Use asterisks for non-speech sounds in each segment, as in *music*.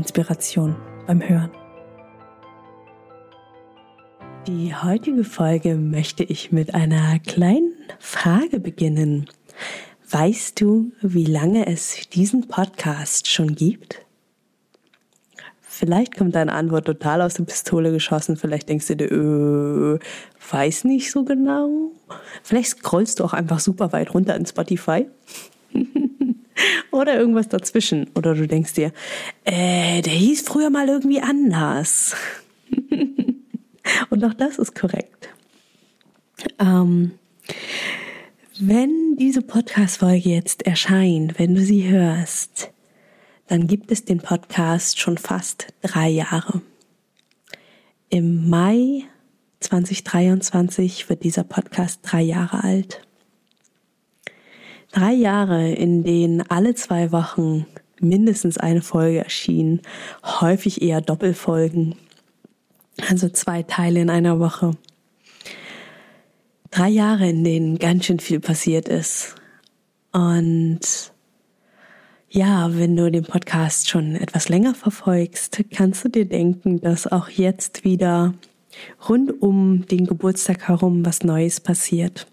Inspiration beim Hören. Die heutige Folge möchte ich mit einer kleinen Frage beginnen. Weißt du, wie lange es diesen Podcast schon gibt? Vielleicht kommt deine Antwort total aus der Pistole geschossen. Vielleicht denkst du dir, äh, weiß nicht so genau. Vielleicht scrollst du auch einfach super weit runter in Spotify. *laughs* *laughs* Oder irgendwas dazwischen. Oder du denkst dir, äh, der hieß früher mal irgendwie anders. *laughs* Und auch das ist korrekt. Ähm, wenn diese Podcast-Folge jetzt erscheint, wenn du sie hörst, dann gibt es den Podcast schon fast drei Jahre. Im Mai 2023 wird dieser Podcast drei Jahre alt. Drei Jahre, in denen alle zwei Wochen mindestens eine Folge erschien, häufig eher Doppelfolgen, also zwei Teile in einer Woche. Drei Jahre, in denen ganz schön viel passiert ist. Und ja, wenn du den Podcast schon etwas länger verfolgst, kannst du dir denken, dass auch jetzt wieder rund um den Geburtstag herum was Neues passiert.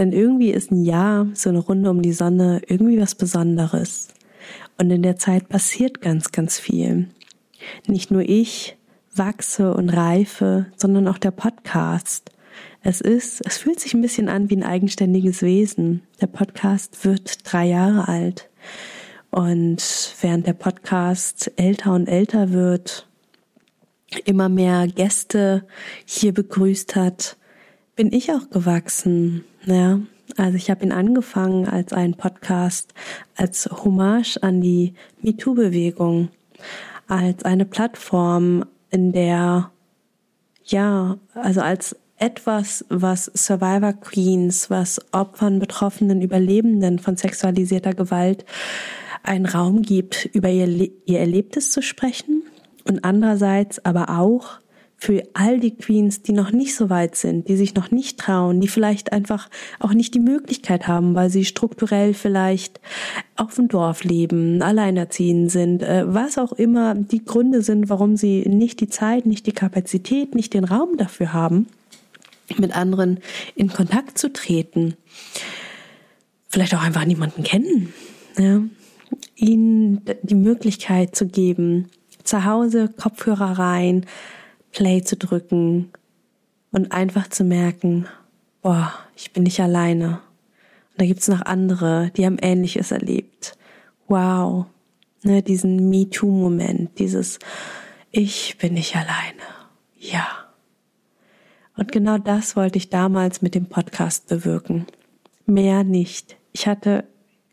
Denn irgendwie ist ein Jahr, so eine Runde um die Sonne, irgendwie was Besonderes. Und in der Zeit passiert ganz, ganz viel. Nicht nur ich wachse und reife, sondern auch der Podcast. Es ist, es fühlt sich ein bisschen an wie ein eigenständiges Wesen. Der Podcast wird drei Jahre alt. Und während der Podcast älter und älter wird, immer mehr Gäste hier begrüßt hat, bin ich auch gewachsen. Ja, also ich habe ihn angefangen als ein Podcast, als Hommage an die MeToo-Bewegung, als eine Plattform, in der, ja, also als etwas, was Survivor Queens, was Opfern, Betroffenen, Überlebenden von sexualisierter Gewalt einen Raum gibt, über ihr, ihr Erlebtes zu sprechen und andererseits aber auch für all die Queens, die noch nicht so weit sind, die sich noch nicht trauen, die vielleicht einfach auch nicht die Möglichkeit haben, weil sie strukturell vielleicht auf dem Dorf leben, alleinerziehend sind, äh, was auch immer die Gründe sind, warum sie nicht die Zeit, nicht die Kapazität, nicht den Raum dafür haben, mit anderen in Kontakt zu treten. Vielleicht auch einfach niemanden kennen. Ja? Ihnen die Möglichkeit zu geben, zu Hause Kopfhörer rein, Play zu drücken und einfach zu merken, boah, ich bin nicht alleine. Und da gibt's noch andere, die haben Ähnliches erlebt. Wow, ne, diesen MeToo-Moment, dieses Ich bin nicht alleine. Ja. Und genau das wollte ich damals mit dem Podcast bewirken. Mehr nicht. Ich hatte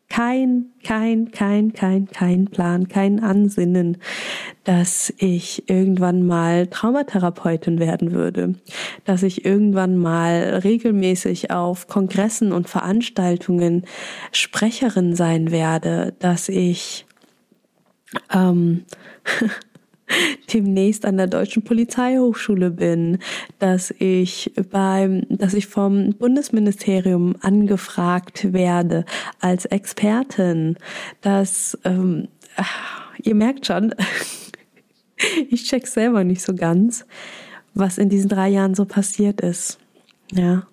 kein, kein, kein, kein, kein Plan, kein Ansinnen, dass ich irgendwann mal Traumatherapeutin werden würde, dass ich irgendwann mal regelmäßig auf Kongressen und Veranstaltungen Sprecherin sein werde, dass ich ähm, *laughs* demnächst an der Deutschen Polizeihochschule bin, dass ich beim, dass ich vom Bundesministerium angefragt werde als Expertin, dass ähm, ihr merkt schon, *laughs* ich check selber nicht so ganz, was in diesen drei Jahren so passiert ist. Ja.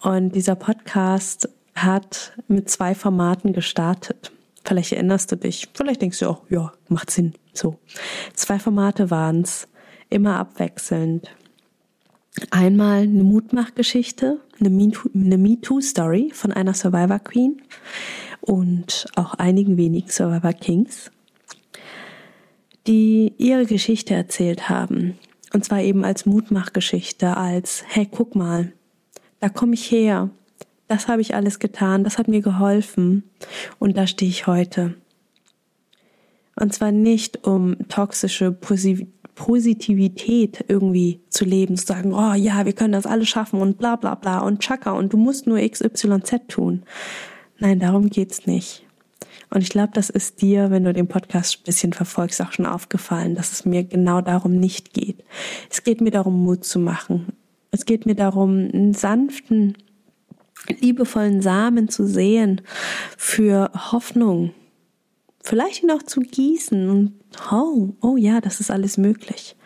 Und dieser Podcast hat mit zwei Formaten gestartet. Vielleicht erinnerst du dich, vielleicht denkst du auch, ja, macht Sinn. So. Zwei Formate waren's, immer abwechselnd. Einmal eine Mutmachgeschichte, eine MeToo-Story von einer Survivor Queen und auch einigen wenigen Survivor Kings, die ihre Geschichte erzählt haben. Und zwar eben als Mutmachgeschichte, als, hey, guck mal, da komme ich her, das habe ich alles getan, das hat mir geholfen und da stehe ich heute. Und zwar nicht um toxische Positivität irgendwie zu leben, zu sagen, oh ja, wir können das alles schaffen und bla bla bla und Chaka und du musst nur XYZ tun. Nein, darum geht's nicht. Und ich glaube, das ist dir, wenn du den Podcast ein bisschen verfolgst, auch schon aufgefallen, dass es mir genau darum nicht geht. Es geht mir darum, Mut zu machen. Es geht mir darum, einen sanften, liebevollen Samen zu sehen für Hoffnung. Vielleicht ihn auch zu gießen und oh, oh ja, das ist alles möglich.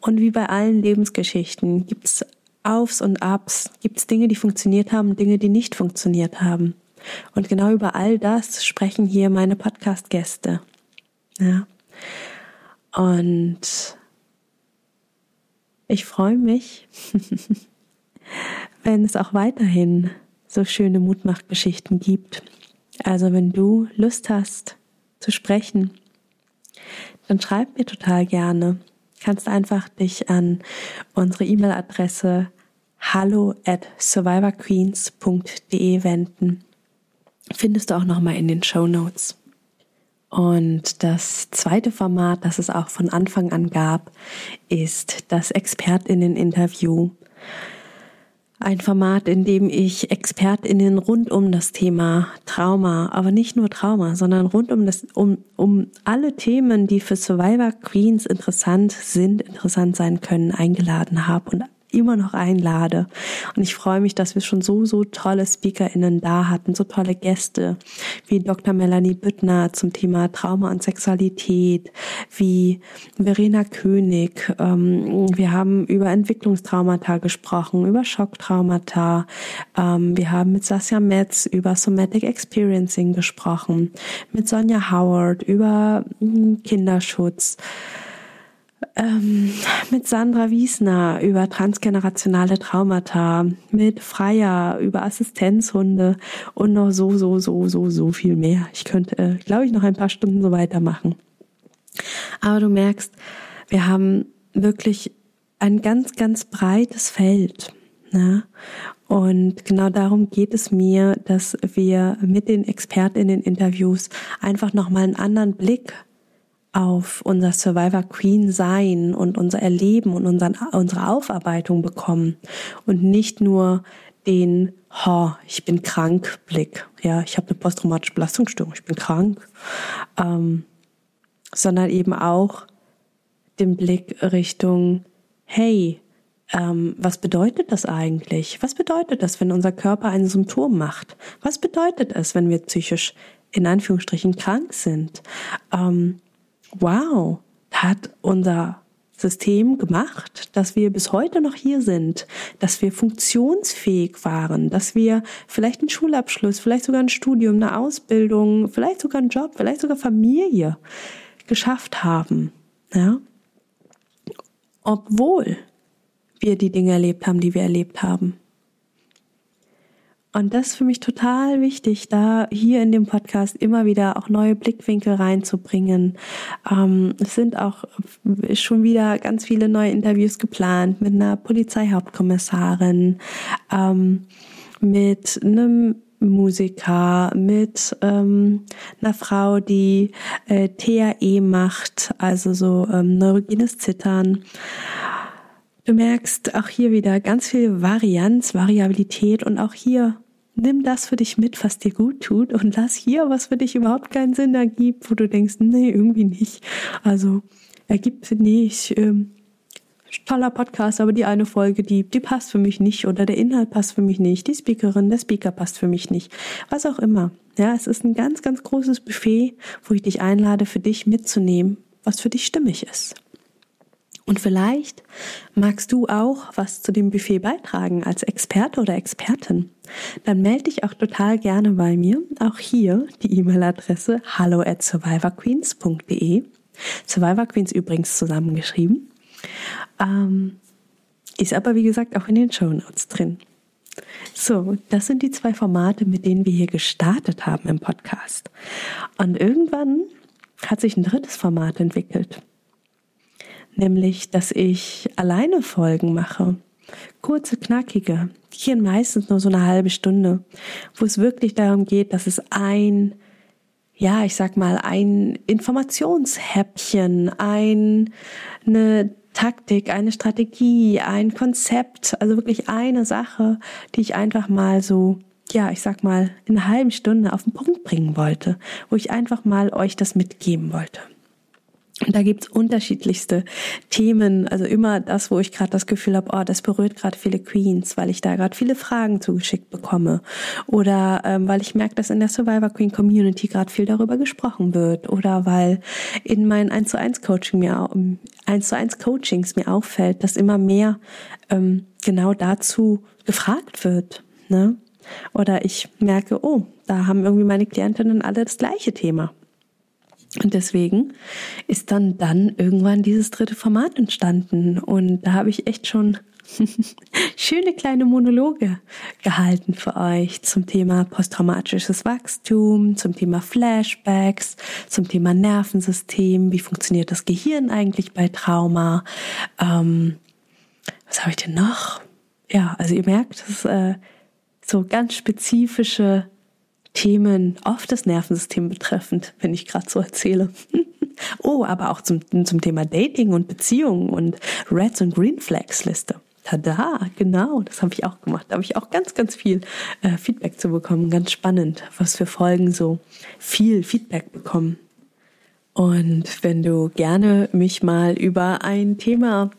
Und wie bei allen Lebensgeschichten gibt es Aufs und Abs, gibt es Dinge, die funktioniert haben, Dinge, die nicht funktioniert haben. Und genau über all das sprechen hier meine Podcast-Gäste. Ja. Und ich freue mich, *laughs* wenn es auch weiterhin so schöne Mutmachgeschichten gibt. Also wenn du Lust hast zu sprechen, dann schreib mir total gerne. Kannst einfach dich an unsere E-Mail-Adresse hallo at survivorqueens.de wenden findest du auch nochmal in den Show Notes. Und das zweite Format, das es auch von Anfang an gab, ist das Expertinnen-Interview. Ein Format, in dem ich Expertinnen rund um das Thema Trauma, aber nicht nur Trauma, sondern rund um das, um, um alle Themen, die für Survivor Queens interessant sind, interessant sein können, eingeladen habe und immer noch einlade. Und ich freue mich, dass wir schon so, so tolle SpeakerInnen da hatten, so tolle Gäste, wie Dr. Melanie Büttner zum Thema Trauma und Sexualität, wie Verena König. Ähm, wir haben über Entwicklungstraumata gesprochen, über Schocktraumata. Ähm, wir haben mit Sascha Metz über Somatic Experiencing gesprochen, mit Sonja Howard über hm, Kinderschutz ähm, mit Sandra Wiesner über transgenerationale Traumata, mit Freier über Assistenzhunde und noch so, so, so, so, so viel mehr. Ich könnte, äh, glaube ich, noch ein paar Stunden so weitermachen. Aber du merkst, wir haben wirklich ein ganz, ganz breites Feld. Ne? Und genau darum geht es mir, dass wir mit den ExpertInnen-Interviews einfach nochmal einen anderen Blick auf unser Survivor Queen sein und unser Erleben und unseren, unsere Aufarbeitung bekommen und nicht nur den ha, ich bin krank Blick, ja, ich habe eine posttraumatische Belastungsstörung, ich bin krank, ähm, sondern eben auch den Blick Richtung, hey, ähm, was bedeutet das eigentlich? Was bedeutet das, wenn unser Körper ein Symptom macht? Was bedeutet es, wenn wir psychisch in Anführungsstrichen krank sind? Ähm, wow, hat unser System gemacht, dass wir bis heute noch hier sind, dass wir funktionsfähig waren, dass wir vielleicht einen Schulabschluss, vielleicht sogar ein Studium, eine Ausbildung, vielleicht sogar einen Job, vielleicht sogar Familie geschafft haben. Ja? Obwohl wir die Dinge erlebt haben, die wir erlebt haben. Und das ist für mich total wichtig, da hier in dem Podcast immer wieder auch neue Blickwinkel reinzubringen. Ähm, es sind auch schon wieder ganz viele neue Interviews geplant mit einer Polizeihauptkommissarin, ähm, mit einem Musiker, mit ähm, einer Frau, die äh, TAE macht, also so ähm, neurogenes Zittern. Du merkst auch hier wieder ganz viel Varianz, Variabilität und auch hier nimm das für dich mit, was dir gut tut und lass hier, was für dich überhaupt keinen Sinn ergibt, wo du denkst, nee, irgendwie nicht. Also ergibt nicht. Ähm, toller Podcast, aber die eine Folge, die, die passt für mich nicht oder der Inhalt passt für mich nicht, die Speakerin, der Speaker passt für mich nicht, was auch immer. Ja, es ist ein ganz, ganz großes Buffet, wo ich dich einlade, für dich mitzunehmen, was für dich stimmig ist. Und vielleicht magst du auch was zu dem Buffet beitragen als Experte oder Expertin. Dann melde dich auch total gerne bei mir. Auch hier die E-Mail-Adresse hallo at survivorqueens.de. Survivor Queens übrigens zusammengeschrieben. Ähm, ist aber wie gesagt auch in den Show Notes drin. So, das sind die zwei Formate, mit denen wir hier gestartet haben im Podcast. Und irgendwann hat sich ein drittes Format entwickelt nämlich dass ich alleine Folgen mache. Kurze, knackige, gehen meistens nur so eine halbe Stunde, wo es wirklich darum geht, dass es ein ja, ich sag mal, ein Informationshäppchen, ein, eine Taktik, eine Strategie, ein Konzept, also wirklich eine Sache, die ich einfach mal so, ja, ich sag mal, in einer halben Stunde auf den Punkt bringen wollte, wo ich einfach mal euch das mitgeben wollte. Da gibt's unterschiedlichste Themen, also immer das, wo ich gerade das Gefühl habe, oh, das berührt gerade viele Queens, weil ich da gerade viele Fragen zugeschickt bekomme. Oder ähm, weil ich merke, dass in der Survivor Queen Community gerade viel darüber gesprochen wird. Oder weil in meinen 1 zu 1 Coaching mir 1 zu 1 Coachings mir auffällt, dass immer mehr ähm, genau dazu gefragt wird. Ne? Oder ich merke, oh, da haben irgendwie meine Klientinnen alle das gleiche Thema. Und deswegen ist dann dann irgendwann dieses dritte Format entstanden. Und da habe ich echt schon *laughs* schöne kleine Monologe gehalten für euch zum Thema posttraumatisches Wachstum, zum Thema Flashbacks, zum Thema Nervensystem, wie funktioniert das Gehirn eigentlich bei Trauma. Ähm, was habe ich denn noch? Ja, also ihr merkt, das ist äh, so ganz spezifische Themen, oft das Nervensystem betreffend, wenn ich gerade so erzähle. *laughs* oh, aber auch zum, zum Thema Dating und Beziehungen und Reds und Green Flags Liste. Tada, genau, das habe ich auch gemacht. Da habe ich auch ganz, ganz viel äh, Feedback zu bekommen. Ganz spannend, was für Folgen so viel Feedback bekommen. Und wenn du gerne mich mal über ein Thema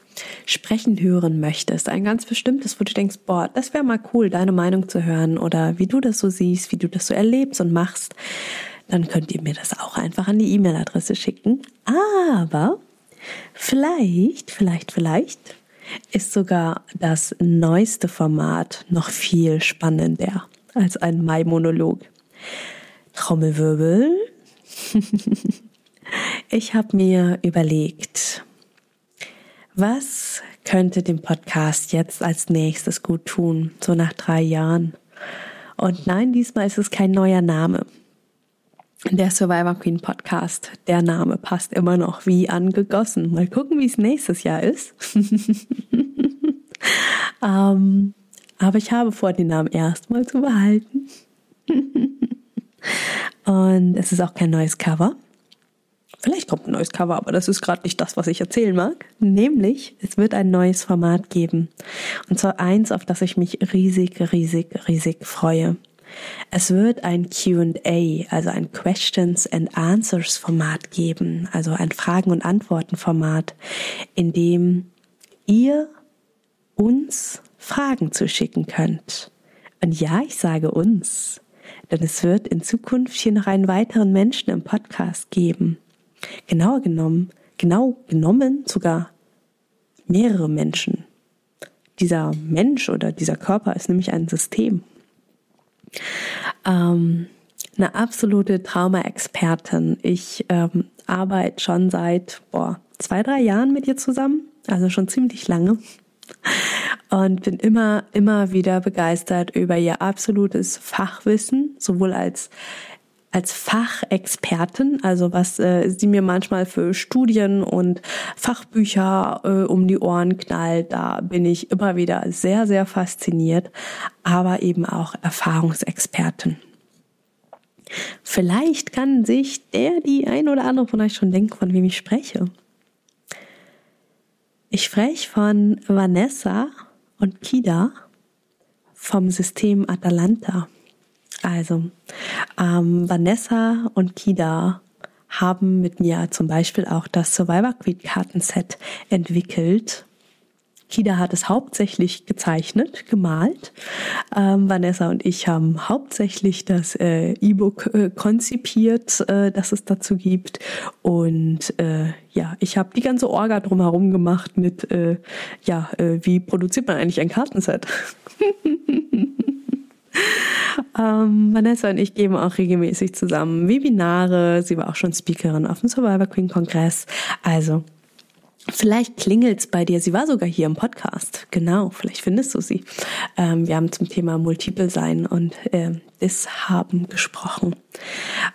sprechen hören möchtest, ein ganz bestimmtes, wo du denkst, boah, das wäre mal cool, deine Meinung zu hören oder wie du das so siehst, wie du das so erlebst und machst, dann könnt ihr mir das auch einfach an die E-Mail-Adresse schicken. Aber vielleicht, vielleicht, vielleicht ist sogar das neueste Format noch viel spannender als ein Mai-Monolog. Trommelwirbel. *laughs* ich habe mir überlegt, was könnte dem Podcast jetzt als nächstes gut tun, so nach drei Jahren? Und nein, diesmal ist es kein neuer Name. Der Survivor Queen Podcast, der Name passt immer noch wie angegossen. Mal gucken, wie es nächstes Jahr ist. *laughs* ähm, aber ich habe vor, den Namen erstmal zu behalten. *laughs* Und es ist auch kein neues Cover. Vielleicht kommt ein neues Cover, aber das ist gerade nicht das, was ich erzählen mag. Nämlich, es wird ein neues Format geben. Und zwar eins, auf das ich mich riesig, riesig, riesig freue. Es wird ein QA, also ein Questions and Answers Format geben, also ein Fragen- und Antworten-Format, in dem ihr uns Fragen zuschicken könnt. Und ja, ich sage uns, denn es wird in Zukunft hier noch einen weiteren Menschen im Podcast geben. Genauer genommen, genau genommen sogar mehrere Menschen. Dieser Mensch oder dieser Körper ist nämlich ein System. Ähm, eine absolute Trauma-Expertin. Ich ähm, arbeite schon seit boah, zwei, drei Jahren mit ihr zusammen, also schon ziemlich lange. Und bin immer, immer wieder begeistert über ihr absolutes Fachwissen, sowohl als als Fachexpertin, also was äh, sie mir manchmal für Studien und Fachbücher äh, um die Ohren knallt, da bin ich immer wieder sehr, sehr fasziniert, aber eben auch Erfahrungsexpertin. Vielleicht kann sich der, die ein oder andere von euch schon denken, von wem ich spreche. Ich spreche von Vanessa und Kida vom System Atalanta. Also, ähm, Vanessa und Kida haben mit mir zum Beispiel auch das Survivor Queen Kartenset entwickelt. Kida hat es hauptsächlich gezeichnet, gemalt. Ähm, Vanessa und ich haben hauptsächlich das äh, E-Book äh, konzipiert, äh, das es dazu gibt. Und äh, ja, ich habe die ganze Orga drumherum gemacht mit, äh, ja, äh, wie produziert man eigentlich ein Kartenset? *laughs* Ähm, Vanessa und ich geben auch regelmäßig zusammen Webinare. Sie war auch schon Speakerin auf dem Survivor Queen Kongress. Also Vielleicht klingelt's bei dir. Sie war sogar hier im Podcast. Genau, vielleicht findest du sie. Ähm, wir haben zum Thema Multiple Sein und äh, das haben gesprochen.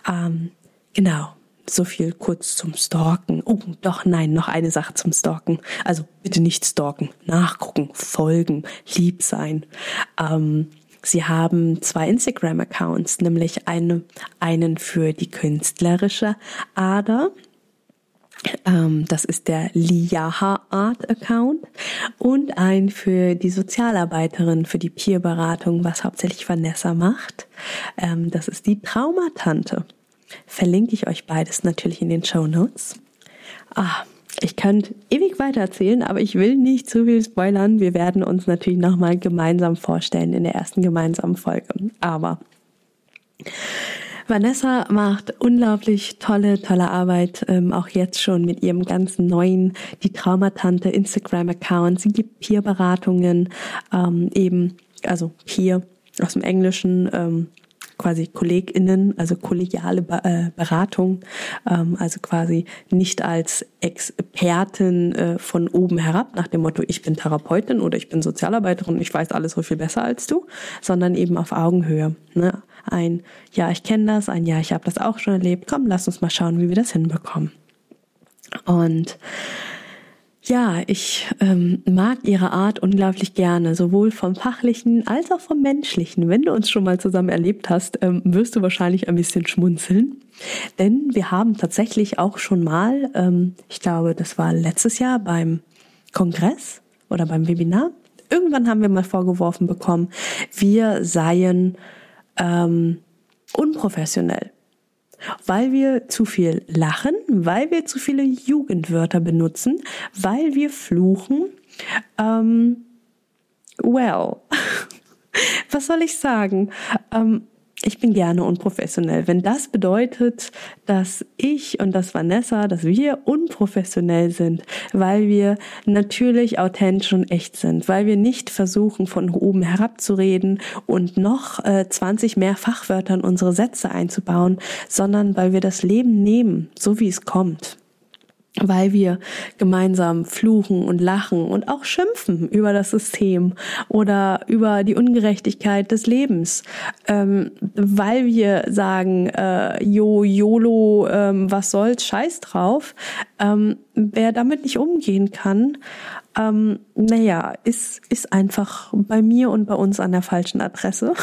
Ähm, genau. So viel kurz zum Stalken. Oh, doch, nein, noch eine Sache zum Stalken. Also bitte nicht stalken, nachgucken, folgen, lieb sein. Ähm, Sie haben zwei Instagram-Accounts, nämlich eine, einen für die künstlerische Ader. Ähm, das ist der Liaha Art Account und ein für die Sozialarbeiterin, für die Peerberatung, was hauptsächlich Vanessa macht. Ähm, das ist die Traumatante. Verlinke ich euch beides natürlich in den Show Notes. Ah, ich könnte ewig weiter erzählen, aber ich will nicht zu viel spoilern. Wir werden uns natürlich nochmal gemeinsam vorstellen in der ersten gemeinsamen Folge. Aber Vanessa macht unglaublich tolle, tolle Arbeit, ähm, auch jetzt schon mit ihrem ganzen neuen, die Traumatante Instagram-Account. Sie gibt Peer-Beratungen, ähm, eben, also Peer aus dem Englischen, ähm, quasi KollegInnen, also kollegiale äh, Beratung, ähm, also quasi nicht als Expertin äh, von oben herab nach dem Motto, ich bin Therapeutin oder ich bin Sozialarbeiterin ich weiß alles so viel besser als du, sondern eben auf Augenhöhe. Ne? Ein Ja, ich kenne das, ein Ja, ich habe das auch schon erlebt. Komm, lass uns mal schauen, wie wir das hinbekommen. Und ja, ich ähm, mag ihre Art unglaublich gerne, sowohl vom fachlichen als auch vom menschlichen. Wenn du uns schon mal zusammen erlebt hast, ähm, wirst du wahrscheinlich ein bisschen schmunzeln. Denn wir haben tatsächlich auch schon mal, ähm, ich glaube, das war letztes Jahr beim Kongress oder beim Webinar, irgendwann haben wir mal vorgeworfen bekommen, wir seien ähm, unprofessionell weil wir zu viel lachen, weil wir zu viele Jugendwörter benutzen, weil wir fluchen. Ähm, well, *laughs* was soll ich sagen? Ähm, ich bin gerne unprofessionell. Wenn das bedeutet, dass ich und das Vanessa, dass wir unprofessionell sind, weil wir natürlich authentisch und echt sind, weil wir nicht versuchen, von oben herab zu reden und noch äh, 20 mehr Fachwörter in unsere Sätze einzubauen, sondern weil wir das Leben nehmen, so wie es kommt weil wir gemeinsam fluchen und lachen und auch schimpfen über das System oder über die Ungerechtigkeit des Lebens, ähm, weil wir sagen, äh, jo, YOLO, ähm, was soll's, scheiß drauf. Ähm, wer damit nicht umgehen kann, ähm, naja, ist, ist einfach bei mir und bei uns an der falschen Adresse.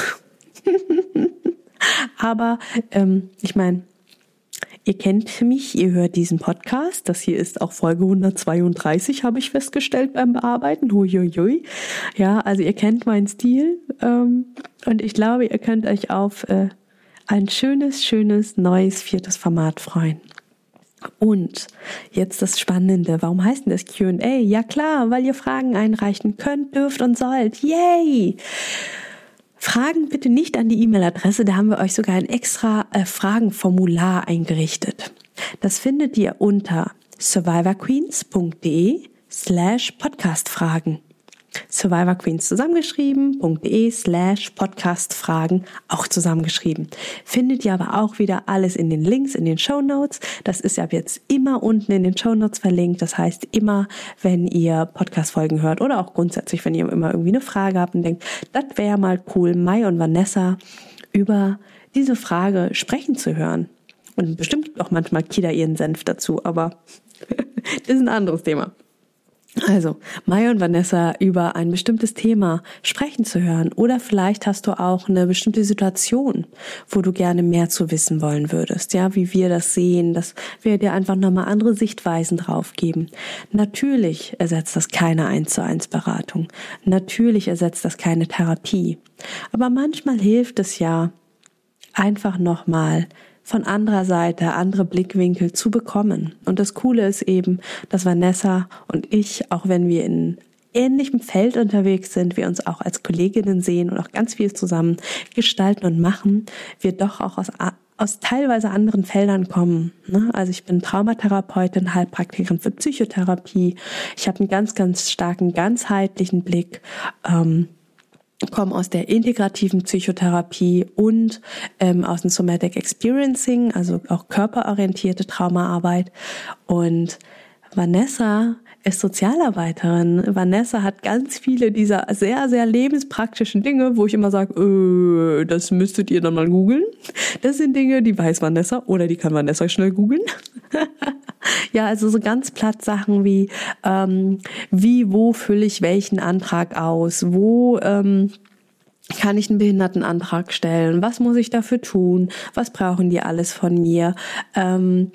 *laughs* Aber ähm, ich meine, Ihr kennt mich, ihr hört diesen Podcast. Das hier ist auch Folge 132, habe ich festgestellt beim Bearbeiten. Huiuiui. Ja, also ihr kennt meinen Stil. Ähm, und ich glaube, ihr könnt euch auf äh, ein schönes, schönes, neues viertes Format freuen. Und jetzt das Spannende. Warum heißt denn das Q&A? Ja klar, weil ihr Fragen einreichen könnt, dürft und sollt. Yay! Fragen bitte nicht an die E-Mail-Adresse, da haben wir euch sogar ein extra äh, Fragenformular eingerichtet. Das findet ihr unter survivorqueens.de slash podcastfragen. Survivor Queens zusammengeschrieben.de slash podcastfragen auch zusammengeschrieben. Findet ihr aber auch wieder alles in den Links, in den Show Notes. Das ist ab jetzt immer unten in den Show Notes verlinkt. Das heißt, immer wenn ihr Podcast-Folgen hört oder auch grundsätzlich, wenn ihr immer irgendwie eine Frage habt und denkt, das wäre mal cool, Mai und Vanessa über diese Frage sprechen zu hören. Und bestimmt auch manchmal Kida ihren Senf dazu, aber *laughs* das ist ein anderes Thema. Also, Maya und Vanessa über ein bestimmtes Thema sprechen zu hören. Oder vielleicht hast du auch eine bestimmte Situation, wo du gerne mehr zu wissen wollen würdest. Ja, wie wir das sehen, dass wir dir einfach nochmal andere Sichtweisen drauf geben. Natürlich ersetzt das keine 1 zu 1 Beratung. Natürlich ersetzt das keine Therapie. Aber manchmal hilft es ja, einfach nochmal von anderer Seite andere Blickwinkel zu bekommen. Und das Coole ist eben, dass Vanessa und ich, auch wenn wir in ähnlichem Feld unterwegs sind, wir uns auch als Kolleginnen sehen und auch ganz viel zusammen gestalten und machen, wir doch auch aus aus teilweise anderen Feldern kommen. Ne? Also ich bin Traumatherapeutin, Heilpraktikerin für Psychotherapie. Ich habe einen ganz, ganz starken ganzheitlichen Blick. Ähm, komme aus der integrativen Psychotherapie und ähm, aus dem Somatic Experiencing, also auch körperorientierte Traumaarbeit. Und Vanessa ist Sozialarbeiterin. Vanessa hat ganz viele dieser sehr, sehr lebenspraktischen Dinge, wo ich immer sage, äh, das müsstet ihr dann mal googeln. Das sind Dinge, die weiß Vanessa oder die kann Vanessa schnell googeln. *laughs* ja, also so ganz platt Sachen wie, ähm, wie, wo fülle ich welchen Antrag aus, wo, ähm, kann ich einen Behindertenantrag stellen? Was muss ich dafür tun? Was brauchen die alles von mir? Ähm,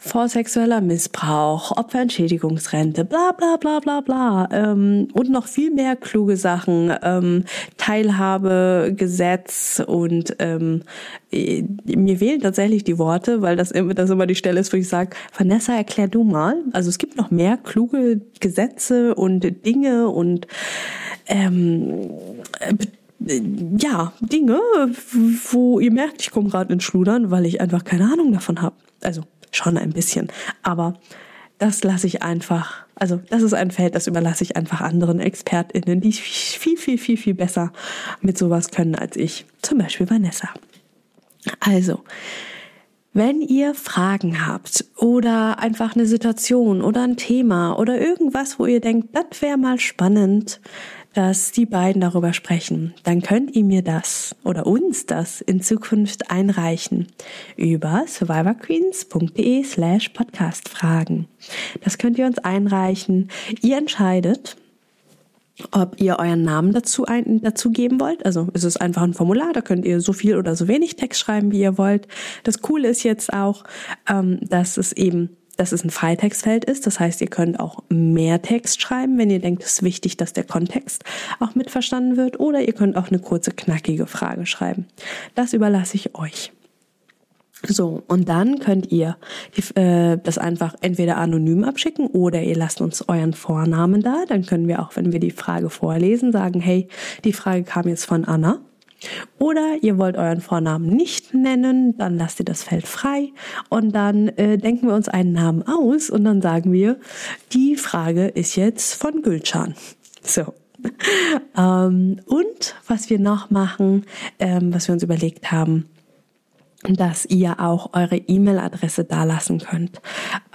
vor sexueller Missbrauch, Opferentschädigungsrente, bla bla bla bla bla. Ähm, und noch viel mehr kluge Sachen. Ähm, Teilhabegesetz und ähm, mir fehlen tatsächlich die Worte, weil das immer, das immer die Stelle ist, wo ich sage, Vanessa, erklär du mal. Also es gibt noch mehr kluge Gesetze und Dinge und ähm, ja, Dinge, wo ihr merkt, ich komme gerade ins Schludern, weil ich einfach keine Ahnung davon habe. Also schon ein bisschen. Aber das lasse ich einfach, also das ist ein Feld, das überlasse ich einfach anderen ExpertInnen, die viel, viel, viel, viel besser mit sowas können als ich. Zum Beispiel Vanessa. Also, wenn ihr Fragen habt oder einfach eine Situation oder ein Thema oder irgendwas, wo ihr denkt, das wäre mal spannend, dass die beiden darüber sprechen, dann könnt ihr mir das oder uns das in Zukunft einreichen über survivorqueens.de slash podcastfragen. Das könnt ihr uns einreichen. Ihr entscheidet, ob ihr euren Namen dazu, ein, dazu geben wollt. Also es ist einfach ein Formular, da könnt ihr so viel oder so wenig Text schreiben, wie ihr wollt. Das Coole ist jetzt auch, ähm, dass es eben dass es ein Freitextfeld ist. Das heißt, ihr könnt auch mehr Text schreiben, wenn ihr denkt, es ist wichtig, dass der Kontext auch mitverstanden wird. Oder ihr könnt auch eine kurze, knackige Frage schreiben. Das überlasse ich euch. So, und dann könnt ihr äh, das einfach entweder anonym abschicken oder ihr lasst uns euren Vornamen da. Dann können wir auch, wenn wir die Frage vorlesen, sagen, hey, die Frage kam jetzt von Anna. Oder ihr wollt euren Vornamen nicht nennen, dann lasst ihr das Feld frei und dann äh, denken wir uns einen Namen aus und dann sagen wir, die Frage ist jetzt von Gülcan. So. *laughs* ähm, und was wir noch machen, ähm, was wir uns überlegt haben, dass ihr auch eure E-Mail-Adresse dalassen könnt.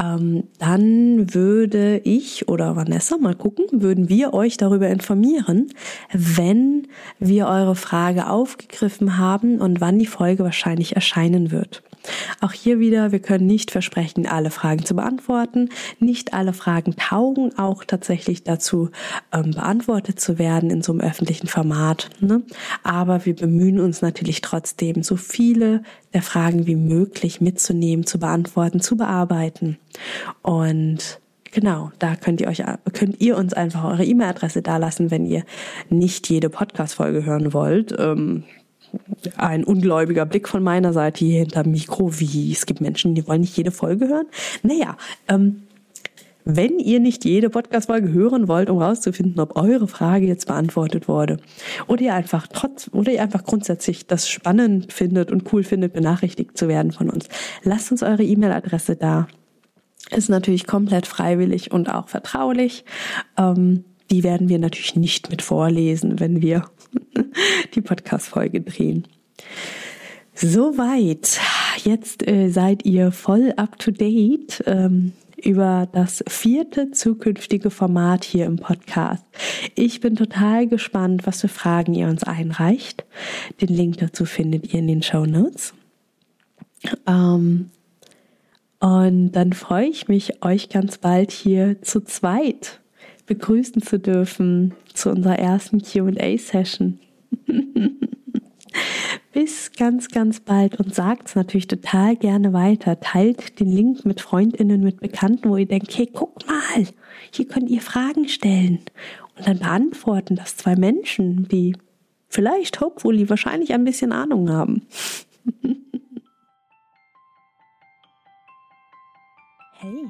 Ähm, dann würde ich oder Vanessa mal gucken, würden wir euch darüber informieren, wenn wir eure Frage aufgegriffen haben und wann die Folge wahrscheinlich erscheinen wird. Auch hier wieder, wir können nicht versprechen, alle Fragen zu beantworten. Nicht alle Fragen taugen auch tatsächlich dazu, ähm, beantwortet zu werden in so einem öffentlichen Format. Ne? Aber wir bemühen uns natürlich trotzdem, so viele der Fragen wie möglich mitzunehmen, zu beantworten, zu bearbeiten. Und Genau, da könnt ihr euch, könnt ihr uns einfach eure E-Mail-Adresse dalassen, wenn ihr nicht jede Podcast-Folge hören wollt. Ähm, ein ungläubiger Blick von meiner Seite hier hinter Mikro, wie es gibt Menschen, die wollen nicht jede Folge hören. Naja, ähm, wenn ihr nicht jede Podcast-Folge hören wollt, um rauszufinden, ob eure Frage jetzt beantwortet wurde, oder ihr einfach trotz, oder ihr einfach grundsätzlich das spannend findet und cool findet, benachrichtigt zu werden von uns, lasst uns eure E-Mail-Adresse da. Ist natürlich komplett freiwillig und auch vertraulich. Ähm, die werden wir natürlich nicht mit vorlesen, wenn wir *laughs* die Podcast-Folge drehen. Soweit. Jetzt äh, seid ihr voll up to date ähm, über das vierte zukünftige Format hier im Podcast. Ich bin total gespannt, was für Fragen ihr uns einreicht. Den Link dazu findet ihr in den Show Notes. Ähm, und dann freue ich mich, euch ganz bald hier zu zweit begrüßen zu dürfen zu unserer ersten QA-Session. *laughs* Bis ganz, ganz bald und sagt es natürlich total gerne weiter. Teilt den Link mit Freundinnen, mit Bekannten, wo ihr denkt, hey, guck mal, hier könnt ihr Fragen stellen. Und dann beantworten das zwei Menschen, die vielleicht, hopefully, wahrscheinlich ein bisschen Ahnung haben. *laughs* hey.